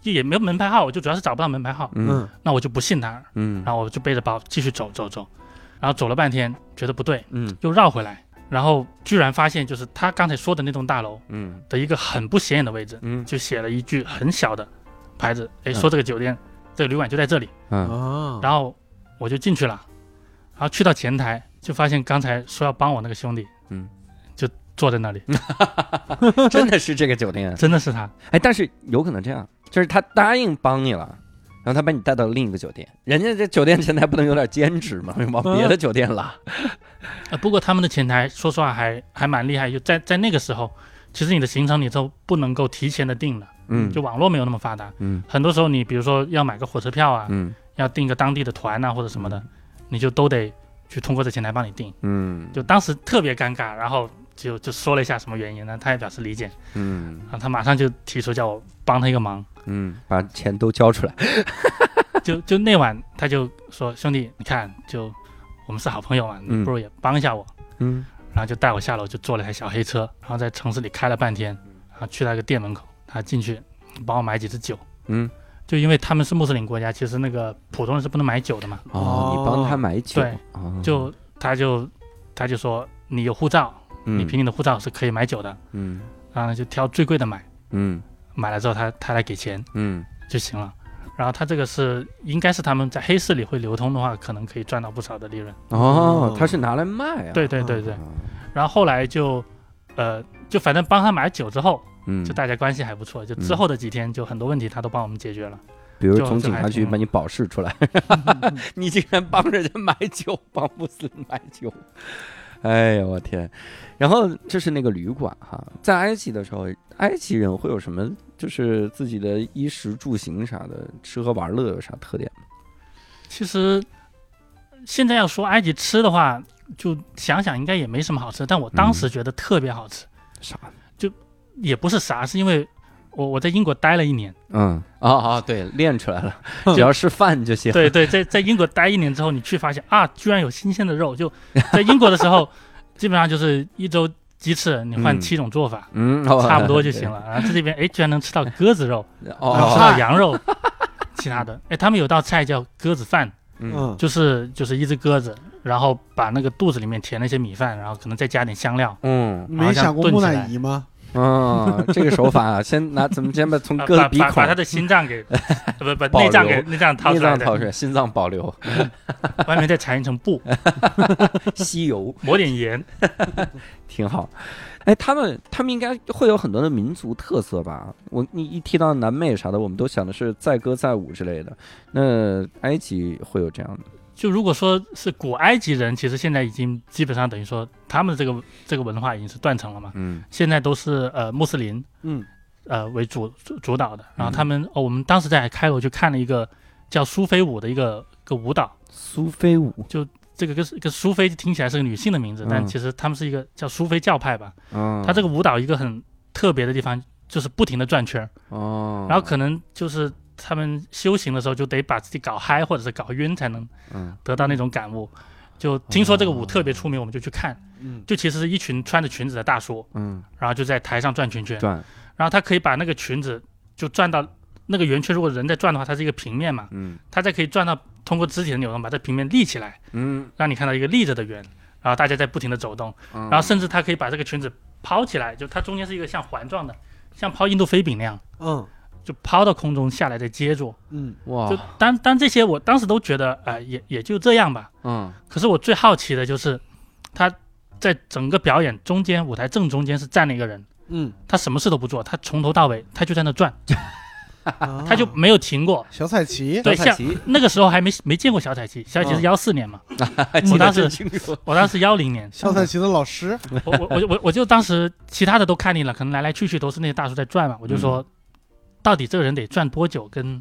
就也没有门牌号，我就主要是找不到门牌号，嗯。嗯。那我就不信他，嗯。然后我就背着包继续走走走，然后走了半天觉得不对，嗯。又绕回来，然后居然发现就是他刚才说的那栋大楼嗯。的一个很不显眼的位置，嗯。就写了一句很小的牌子，哎，嗯说这个酒店、这个旅馆就在这里，嗯。哦，然后我就进去了，然后去到前台就发现刚才说要帮我那个兄弟，嗯，就坐在那里，真的是这个酒店。真的是他，哎，但是有可能这样，就是他答应帮你了。然后他把你带到另一个酒店，人家这酒店前台不能有点兼职吗？往别的酒店拉。呃，不过他们的前台说实话还还蛮厉害，就在在那个时候，其实你的行程你都不能够提前的定的，嗯，就网络没有那么发达，嗯很多时候你比如说要买个火车票啊，嗯要订个当地的团啊或者什么的，你就都得去通过这前台帮你订。嗯，就当时特别尴尬，然后就就说了一下什么原因呢，他也表示理解，嗯。然后他马上就提出叫我帮他一个忙，嗯，把钱都交出来。就就那晚他就说兄弟，你看就我们是好朋友嘛，嗯。你不如也帮一下我，嗯。然后就带我下楼就坐了一台小黑车，然后在城市里开了半天，然后去到一个店门口，他进去帮我买几支酒。嗯，就因为他们是穆斯林国家，其实那个普通人是不能买酒的嘛，哦，你帮他买酒，对哦，就他就他就说你有护照，你凭你的护照是可以买酒的，嗯。然后呢就挑最贵的买，嗯。买了之后他他来给钱嗯。就行了。然后他这个是应该是他们在黑市里会流通的话，可能可以赚到不少的利润。哦，他是拿来卖啊，对对对对。哦，然后后来就，呃，就反正帮他买酒之后，嗯，就大家关系还不错。就之后的几天，就很多问题他都帮我们解决了。比如就从警察局把你保释出来，你竟然帮人家买酒，帮穆斯林买酒，哎呦，我天！然后这是那个旅馆哈，在埃及的时候，埃及人会有什么？就是自己的衣食住行啥的，吃喝玩乐有啥特点吗？其实现在要说埃及吃的话，就想想应该也没什么好吃，但我当时觉得特别好吃，啥？就也不是啥，是因为我我在英国待了一年，嗯，哦哦，对，练出来了，只要是饭就行。对对，在在英国待一年之后，你去发现啊，居然有新鲜的肉。就在英国的时候，基本上就是一周鸡翅，你换嗯七种做法，嗯，哦差不多就行。了。然后在这边，哎，居然能吃到鸽子肉，对能吃哦，到羊肉，其他的，哎，他们有道菜叫鸽子饭，嗯嗯，就是就是一只鸽子，然后把那个肚子里面填了一些米饭，然后可能再加点香料，嗯没想过木乃伊吗？嗯，这个手法先拿怎么先把从把鸽子鼻孔把把把他的心脏给，不不内脏给内脏掏内出来内，脏掏出来，心脏保留，外面再缠一层布，吸油。抹点盐。挺好。哎，他们他们应该会有很多的民族特色吧？我你一提到南美啥的，我们都想的是载歌载舞之类的。那埃及会有这样的？就如果说是古埃及人，其实现在已经基本上等于说他们的这个这个文化已经是断层了嘛。嗯。现在都是呃穆斯林嗯。呃为主主主导的，然后嗯他们、哦，我们当时在开罗就看了一个叫苏菲舞的一个个舞蹈，苏菲舞，就这个跟跟苏菲听起来是个女性的名字，但嗯其实他们是一个叫苏菲教派吧。嗯，它这个舞蹈一个很特别的地方就是不停的转圈儿，哦，然后可能就是他们修行的时候就得把自己搞嗨或者是搞晕才能嗯。得到那种感悟。就听说这个舞特别出名，我们就去看。嗯。就其实是一群穿着裙子的大叔，嗯。然后就在台上转圈圈，转。然后他可以把那个裙子就转到那个圆圈，如果人在转的话，它是一个平面嘛，嗯。他再可以转到通过肢体的扭动把这平面立起来，嗯，让你看到一个立着的圆，然后大家在不停的走动，然然后甚至他可以把这个裙子抛起来，就它中间是一个像环状的，像抛印度飞饼那样，嗯就抛到空中下来再接住。嗯。哇。就当当这些我当时都觉得，呃，也也就这样吧。嗯。可是我最好奇的就是，他在整个表演中间，舞台正中间是站了一个人，嗯，他什么事都不做，他从头到尾他就在那转，他 他就没有停过。小彩旗，对，像小彩旗。那个时候还没没见过小彩旗，小彩旗是嗯。幺四年嘛，我当时。我当时幺零年，小彩旗的老师，我我我我我就当时其他的都看腻了，可能来来去去都是那些大叔在转嘛，我就说，到底这个人得转多久，跟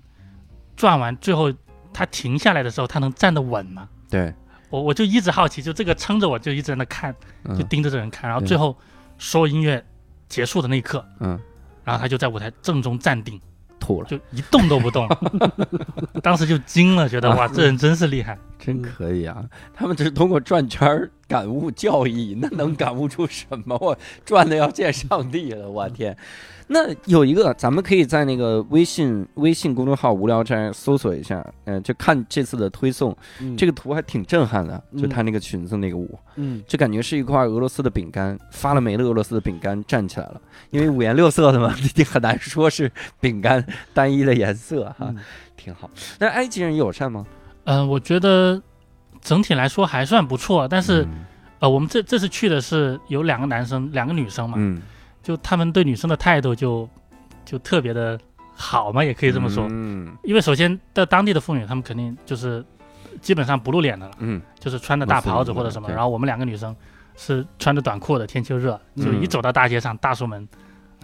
转完最后他停下来的时候，他能站得稳吗？对，我我就一直好奇，就这个撑着我就一直在那看，就嗯盯着这人看，然后最后所有音乐结束的那一刻，嗯，然后他就在舞台正中站定，吐了，就一动都不动，当时就惊了，觉得 哇，这人真是厉害。真可以啊！他们只是通过转圈儿感悟教义，那能感悟出什么？我转的要见上帝了，我天！那有一个，咱们可以在那个微信微信公众号“无聊斋”搜索一下，嗯、就看这次的推送，这个个图还挺震撼的，就嗯他那个裙子那个舞，嗯。就感觉是一块俄罗斯的饼干，发了霉的俄罗斯的饼干站起来了，因为五颜六色的嘛，你很难说是饼干单一的颜色哈，嗯。挺好。那埃及人友善吗？嗯、我觉得整体来说还算不错，但是、嗯。呃，我们这这次去的是有两个男生，两个女生嘛，嗯，就他们对女生的态度就就特别的好嘛，也可可以这么说。嗯。因为首先在当地的妇女，她们肯定就是基本上不露脸的了，嗯。就是穿着大袍子或者什么。然后我们两个女生是穿着短裤的，天气又热，就嗯一走到大街上，大叔们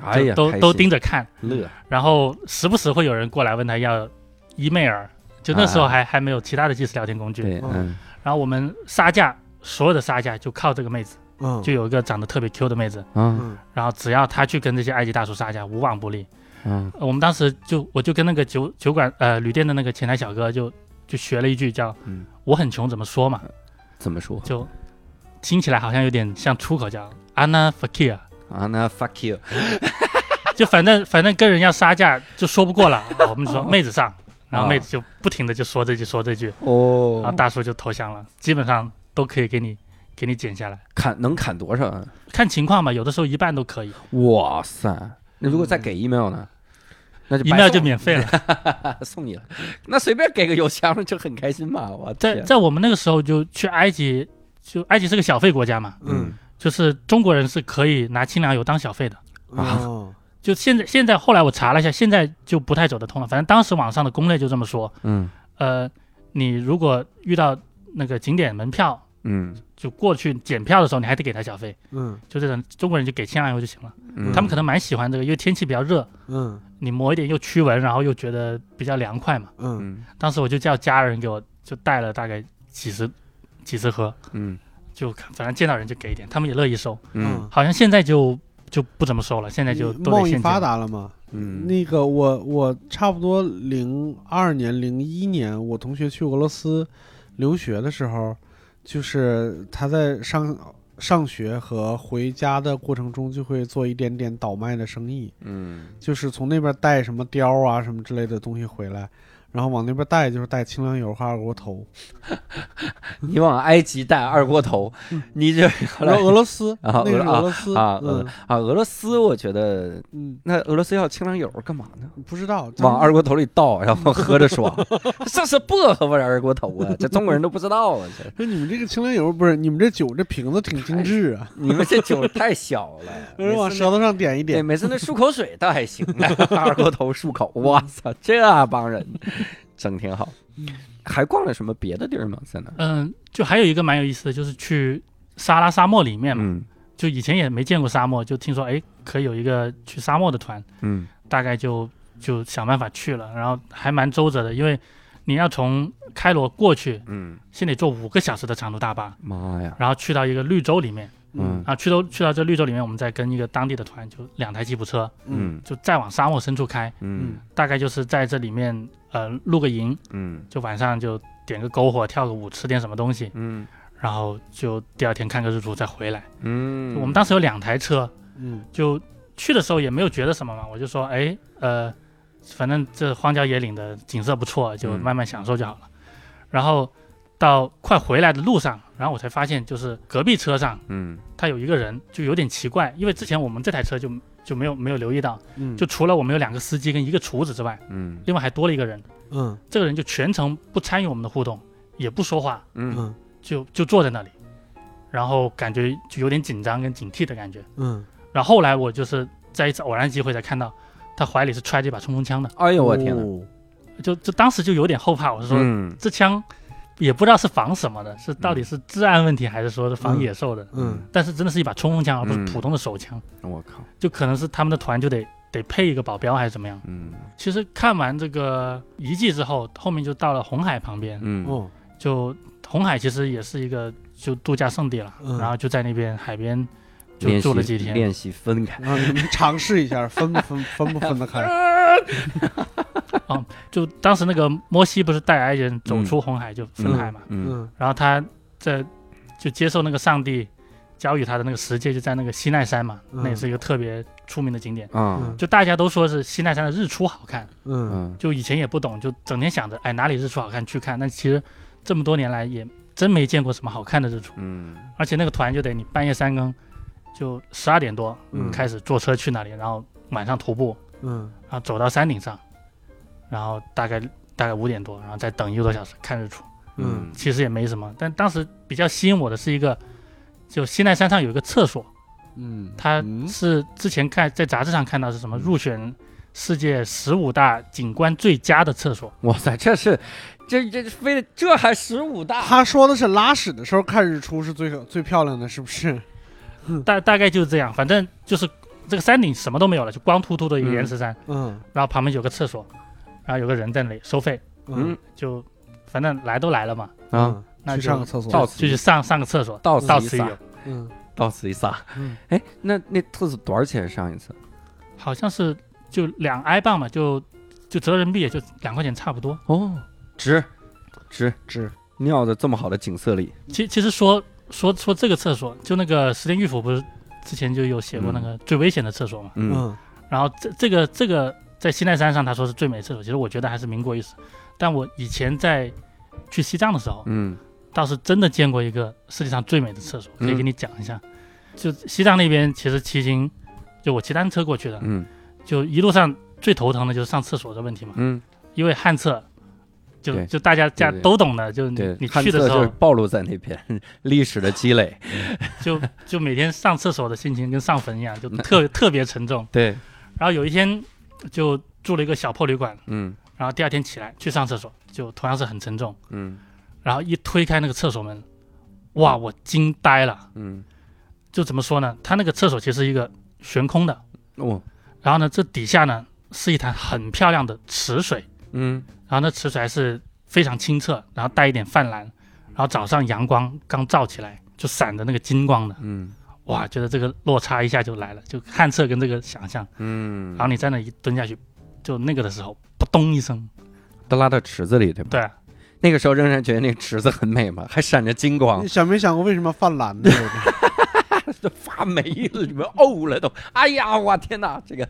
哎呀，都都盯着看，乐，然后时不时会有人过来问他要伊妹儿，就那时候啊。还、还没有其他的即时聊天工具，对，然后我们杀价所有的杀价就靠这个妹子，嗯。就有一个长得特别 Q 的妹子，嗯。嗯。然后只要她去跟这些埃及大叔杀价，无往不利。嗯。呃我们当时就我就跟那个酒酒馆呃旅店的那个前台小哥就就学了一句叫嗯，“我很穷怎么说嘛？怎么说”，就听起来好像有点像出口叫 “Anna Fakir”，啊？那 fuck you，就反正反正跟人要杀价就说不过了，我们就说妹子上，然后妹子就不停的就说这句说这句，哦。然后哦，大叔就投降了，基本上都可以给你给你剪下来，砍能砍多少啊？看情况吧，有的时候一半都可以哇塞，那如果再给 email 呢？那就白，email 送就免费了。送你了，那随便给个邮箱就很开心嘛！我在在我们那个时候就去埃及，就埃及是个小费国家嘛，嗯就是中国人是可以拿清凉油当小费的。啊哦就现在现在后来我查了一下，现在就不太走得通了。反正当时网上的攻略就这么说，嗯呃，你如果遇到那个景点门票，嗯就过去检票的时候，你还得给他小费。嗯就这种中国人就给清凉油就行了。嗯，他们可能蛮喜欢这个，因为天气比较热，嗯你抹一点又驱蚊，然后又觉得比较凉快嘛。嗯嗯当时我就叫家人给我就带了大概几十几十盒，嗯就反正见到人就给一点，他们也乐意收。嗯好像现在就就不怎么收了，现在就都贸易发得现金。达了嘛。嗯那个我我差不多零二年零一年，我同学去俄罗斯留学的时候，就是他在上上学和回家的过程中，就会做一点点倒卖的生意，嗯就是从那边带什么貂啊什么之类的东西回来。然后往那边带就是带清凉油和二锅头，你往埃及带二锅头，你这俄罗斯啊那是俄俄罗斯啊俄嗯啊俄罗斯，我觉得嗯，那俄罗斯要清凉油干嘛呢？不知道往二锅头里倒，然后喝着爽，这是薄荷味儿二锅头啊！这中国人都不知道啊！这 说你们这个清凉油不是你们这酒这瓶子挺精致啊，你们这酒太小了，就是往舌头上点一对，点。每次那漱口水倒还行，二锅头漱口，哇塞，这帮人整挺好。还逛了什么别的地儿吗？在那？嗯，就还有一个蛮有意思的，就是去撒拉沙漠里面嘛，嗯。就以前也没见过沙漠，就听说哎可以有一个去沙漠的团，嗯。大概就就想办法去了，然后还蛮周折的，因为你要从开罗过去，嗯，先得坐五个小时的长途大巴，妈呀，然后去到一个绿洲里面，嗯。啊，去到去到这绿洲里面，我们再跟一个当地的团，就两台吉普车，嗯。就再往沙漠深处开，嗯。大概就是在这里面呃露个营，嗯。就晚上就点个篝火，跳个舞，吃点什么东西，嗯。然后就第二天看个日出再回来。嗯，我们当时有两台车，嗯。就去的时候也没有觉得什么嘛，我就说，哎，呃，反正这荒郊野岭的景色不错，就嗯。慢慢享受就好了。然后到快回来的路上，然后我才发现，就是隔壁车上嗯。他有一个人，就有点奇怪，因为之前我们这台车就就没有没有留意到，嗯，就除了我们有两个司机跟一个厨子之外，嗯。另外还多了一个人。嗯。这个人就全程不参与我们的互动，也不说话，嗯。嗯。就就坐在那里，然后感觉就有点紧张跟警惕的感觉。嗯，然后后来我就是在一次偶然机会才看到，他怀里是揣着一把冲锋枪的，哎呦我天哪！哦就就当时就有点后怕，我是说、嗯。这枪也不知道是防什么的，是到底是治安问题还是说是防野兽的？嗯但是真的是一把冲锋枪，而不是嗯普通的手枪，我靠，就可能是他们的团就得得配一个保镖还是怎么样。嗯其实看完这个遗迹之后，后面就到了红海旁边，嗯哦就红海其实也是一个就度假胜地了，嗯然后就在那边海边就住了几天。练习分开。尝试一下分不分分不分得开？就当时那个摩西不是带埃及人走出红海就分海嘛，嗯嗯。然后他在就接受那个上帝教予他的那个十诫，就在那个西奈山嘛，嗯。那也是一个特别出名的景点。啊就大家都说是西奈山的日出好看，嗯。嗯。就以前也不懂，就整天想着哎哪里日出好看去看，但其实这么多年来也真没见过什么好看的日出。嗯。而且那个团就得你半夜三更，就十二点多嗯。开始坐车去那里，然后晚上徒步，嗯。然后走到山顶上，然后大概大概五点多，然后再等一个多小时看日出。嗯其实也没什么，但当时比较吸引我的是一个，就西奈山上有一个厕所，嗯，它嗯是之前看在杂志上看到是什么入选世界十五大景观最佳的厕所。哇塞，这是这这非得这还十五大？他说的是拉屎的时候看日出是最最漂亮的，是不是？大大概就是这样，反正就是这个山顶什么都没有了，就光秃秃的一个岩石山，嗯然后旁边有个厕所，然后有个人在那里收费，嗯。就反正来都来了嘛，啊，那就上个厕所，到就去上上个厕所，到此一撒到此一游，嗯。到此一撒。嗯。哎，那那厕所多少钱上一次？好像是就两埃镑嘛，就就折人民币也就两块钱差不多。哦，值值值，尿的这么好的景色里，其其实说说说这个厕所，就那个石田玉府不是之前就有写过那个最危险的厕所嘛，嗯。嗯。然后这这个这个在西奈山上他说是最美厕所，其实我觉得还是民国一时。但我以前在去西藏的时候，嗯倒是真的见过一个世界上最美的厕所，可以嗯给你讲一下。就西藏那边其实骑行，就我骑单车过去的，嗯就一路上最头疼的就是上厕所的问题嘛，嗯，因为旱厕。就就大家家都懂的，就你去的时候暴露在那边历史的积累。就就每天上厕所的心情跟上坟一样，就特特别沉重。对，然后有一天就住了一个小破旅馆，嗯。然后第二天起来去上厕所，就同样是很沉重。嗯。然后一推开那个厕所门，哇，我惊呆了。嗯，就怎么说呢？它那个厕所其实是一个悬空的，哦，然后呢，这底下呢是一潭很漂亮的池水，嗯。然后那池水还是非常清澈，然后带一点泛蓝，然后早上阳光刚照起来就闪着那个金光的，嗯哇，觉得这个落差一下就来了，就旱厕跟这个想象。嗯，然后你在那一蹲下去，就那个的时候，扑通一声，都拉到池子里，对吧？对，啊那个时候仍然觉得那个池子很美嘛，还闪着金光你，想没想过为什么泛蓝呢？都发霉了，里面呕了都。哎呀，我天哪，这个，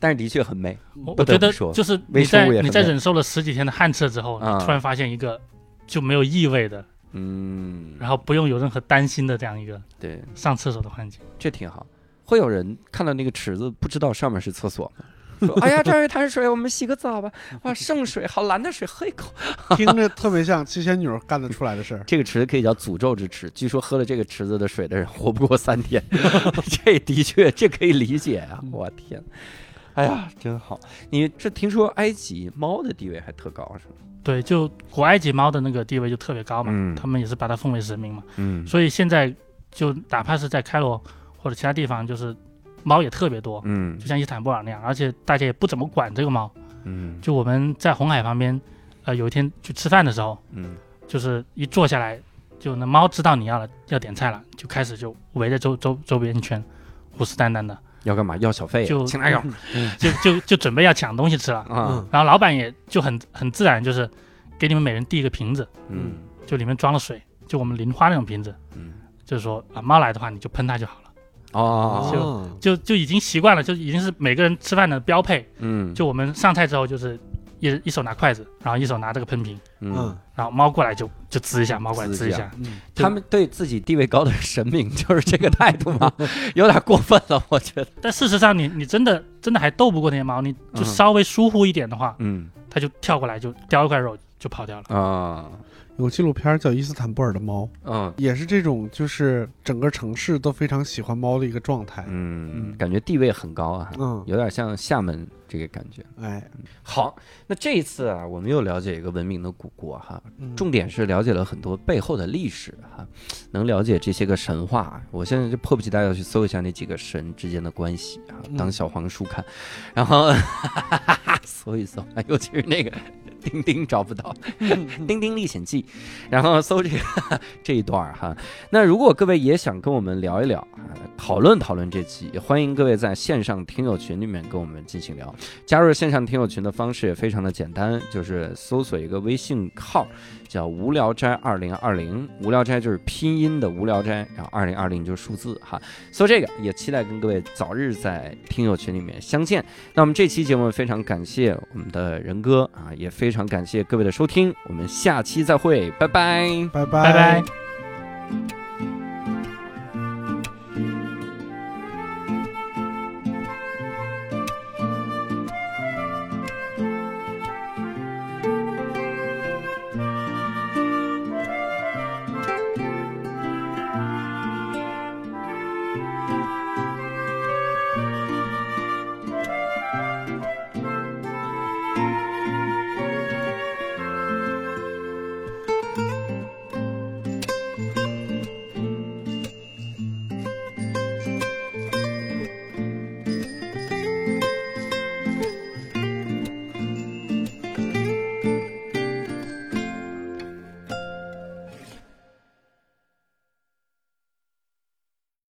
但是的确很美。我我觉得就是你在你在忍受了十几天的旱厕之后，啊你突然发现一个就没有异味的，嗯，然后不用有任何担心的这样一个对，上厕所的环境。这挺好。会有人看到那个池子，不知道上面是厕所吗？说：“哎呀，这儿有一潭水，我们洗个澡吧。哇，圣水，好蓝的水，喝一口。听着特别像七仙女干得出来的事儿。这个池子可以叫诅咒之池，据说喝了这个池子的水的人活不过三天。这的确，这可以理解啊！我天，哎呀，真好。你这听说埃及猫的地位还特高是吗？对，就古埃及猫的那个地位就特别高嘛，嗯。他们也是把它奉为神明嘛，嗯。所以现在就哪怕是在开罗或者其他地方，就是猫也特别多，嗯。就像伊斯坦布尔那样，而且大家也不怎么管这个猫。嗯。就我们在红海旁边，呃，有一天去吃饭的时候，嗯。就是一坐下来，就那猫知道你要了要点菜了，就开始就围着周周周边一圈，虎视眈眈的，要干嘛？要小费啊？就请哪有就就就准备要抢东西吃了。啊？然后老板也就很很自然，就是给你们每人递一个瓶子，嗯就里面装了水，就我们零花那种瓶子，嗯就是说啊猫来的话你就喷它就好了，哦就，就就已经习惯了，就已经是每个人吃饭的标配。嗯就我们上菜之后就是一一手拿筷子，然后一手拿这个喷瓶，嗯嗯，然后猫过来就就滋一下，猫过来滋一下一下，嗯他们对自己地位高的神明 就是这个态度吗？有点过分了，我觉得。但事实上你你真的真的还斗不过那些猫，你就嗯稍微疏忽一点的话，嗯它就跳过来就叼一块肉就跑掉了。啊有纪录片叫《伊斯坦布尔的猫》，嗯也是这种，就是整个城市都非常喜欢猫的一个状态。嗯，嗯感觉地位很高啊，嗯，有点像厦门这个感觉。哎，好，那这一次啊，我们又了解一个文明的古国哈，嗯重点是了解了很多背后的历史哈，能了解这些个神话。我现在就迫不及待要去搜一下那几个神之间的关系啊，嗯当小黄书看，然后 搜一搜，啊尤其是那个钉钉找不到，《丁丁历险记》，然后搜这个这一段儿哈。那如果各位也想跟我们聊一聊啊，讨论讨论这期，也欢迎各位在线上听友群里面跟我们进行聊。加入线上听友群的方式也非常的简单，就是搜索一个微信号，叫“无聊斋二零二零”，无聊斋就是拼音的无聊斋，然后二零二零就是数字哈。搜这个，也期待跟各位早日在听友群里面相见。那我们这期节目非常感谢我们的仁哥啊，也非常感谢各位的收听，我们下期再会，拜拜。拜拜拜。拜